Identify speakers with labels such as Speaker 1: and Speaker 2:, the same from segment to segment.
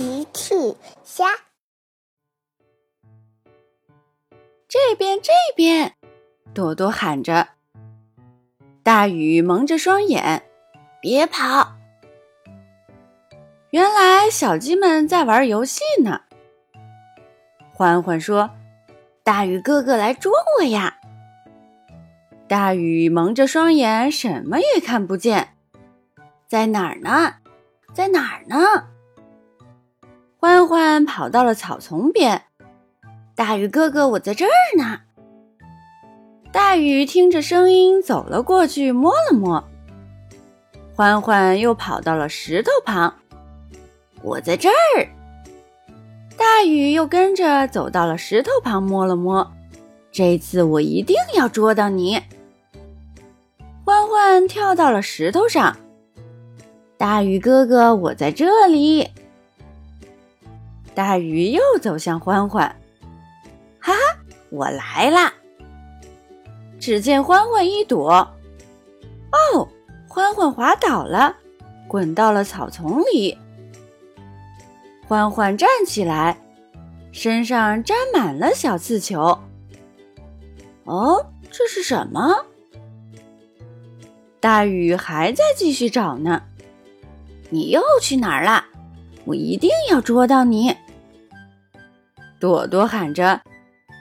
Speaker 1: 奇趣虾，
Speaker 2: 这边这边，朵朵喊着。大雨蒙着双眼，别跑。原来小鸡们在玩游戏呢。欢欢说：“大雨哥哥来捉我呀！”大雨蒙着双眼，什么也看不见。在哪儿呢？在哪儿呢？欢欢跑到了草丛边。大雨哥哥，我在这儿呢。大雨听着声音走了过去，摸了摸。欢欢又跑到了石头旁。我在这儿。大雨又跟着走到了石头旁，摸了摸。这次我一定要捉到你。欢欢跳到了石头上。大雨哥哥，我在这里。大鱼又走向欢欢，哈哈，我来啦！只见欢欢一躲，哦，欢欢滑倒了，滚到了草丛里。欢欢站起来，身上沾满了小刺球。哦，这是什么？大雨还在继续找呢。你又去哪儿了？我一定要捉到你！朵朵喊着：“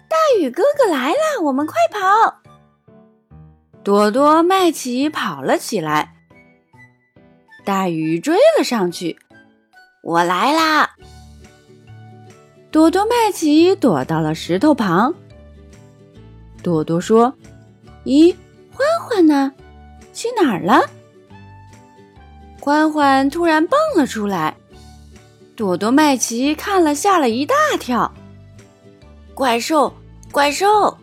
Speaker 2: 大雨哥哥来了，我们快跑！”朵朵、麦琪跑了起来，大雨追了上去。我来啦！朵朵、麦琪躲到了石头旁。朵朵说：“咦，欢欢呢？去哪儿了？”欢欢突然蹦了出来，朵朵、麦琪看了吓了一大跳。怪兽，怪兽！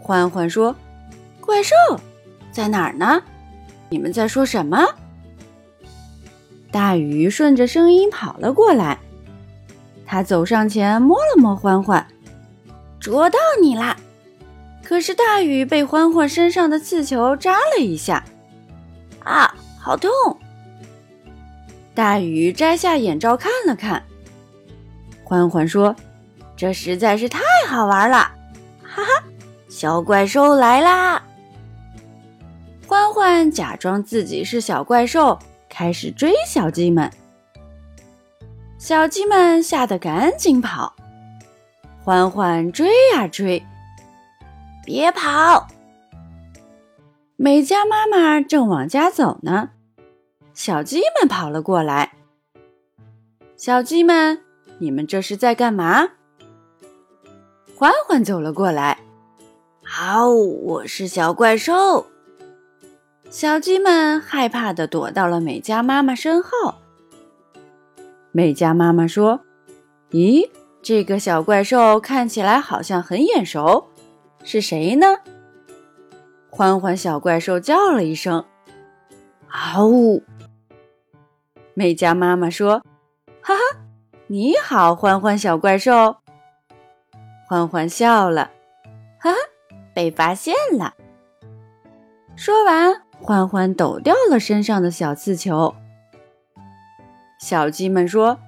Speaker 2: 欢欢说：“怪兽在哪儿呢？你们在说什么？”大雨顺着声音跑了过来，他走上前摸了摸欢欢，捉到你啦！可是大雨被欢欢身上的刺球扎了一下，啊！好痛！大雨摘下眼罩看了看，欢欢说：“这实在是太好玩了，哈哈！小怪兽来啦！”欢欢假装自己是小怪兽，开始追小鸡们。小鸡们吓得赶紧跑，欢欢追呀追，别跑！美嘉妈妈正往家走呢。小鸡们跑了过来。小鸡们，你们这是在干嘛？欢欢走了过来。好，我是小怪兽。小鸡们害怕的躲到了美嘉妈妈身后。美嘉妈妈说：“咦，这个小怪兽看起来好像很眼熟，是谁呢？”欢欢小怪兽叫了一声：“嗷呜！”美嘉妈妈说：“哈哈，你好，欢欢小怪兽。”欢欢笑了，哈哈，被发现了。说完，欢欢抖掉了身上的小刺球。小鸡们说：“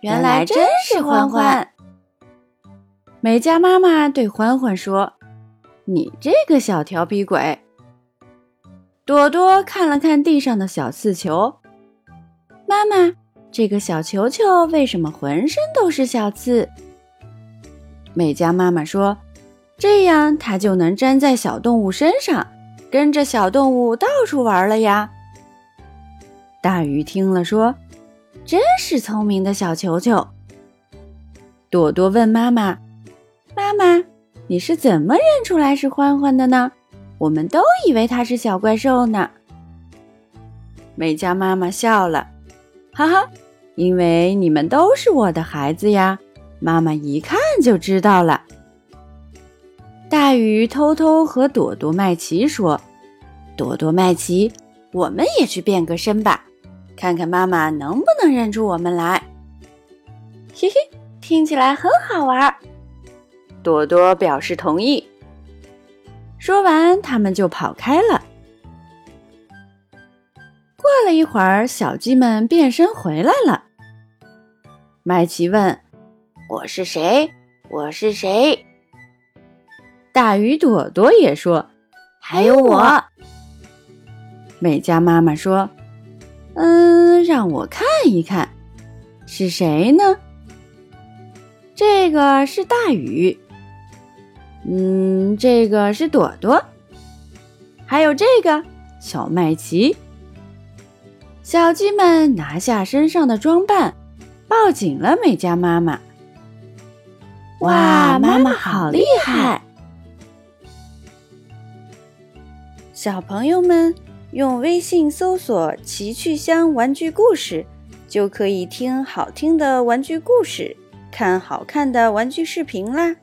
Speaker 2: 原来真是欢欢。”美嘉妈妈对欢欢说：“你这个小调皮鬼。”朵朵看了看地上的小刺球。妈妈，这个小球球为什么浑身都是小刺？美嘉妈妈说：“这样它就能粘在小动物身上，跟着小动物到处玩了呀。”大鱼听了说：“真是聪明的小球球。”朵朵问妈妈：“妈妈，你是怎么认出来是欢欢的呢？我们都以为它是小怪兽呢。”美嘉妈妈笑了。哈哈，因为你们都是我的孩子呀，妈妈一看就知道了。大雨偷偷和朵朵、麦琪说：“朵朵、麦琪，我们也去变个身吧，看看妈妈能不能认出我们来。”嘿嘿，听起来很好玩。朵朵表示同意。说完，他们就跑开了。一会儿，小鸡们变身回来了。麦琪问：“
Speaker 1: 我是谁？我是谁？”
Speaker 2: 大鱼朵朵也说：“
Speaker 1: 还有我。”
Speaker 2: 美嘉妈妈说：“嗯，让我看一看，是谁呢？这个是大鱼，嗯，这个是朵朵，还有这个小麦琪。”小鸡们拿下身上的装扮，抱紧了美嘉妈妈。
Speaker 1: 哇，妈妈好厉害！
Speaker 2: 小朋友们用微信搜索“奇趣箱玩具故事”，就可以听好听的玩具故事，看好看的玩具视频啦。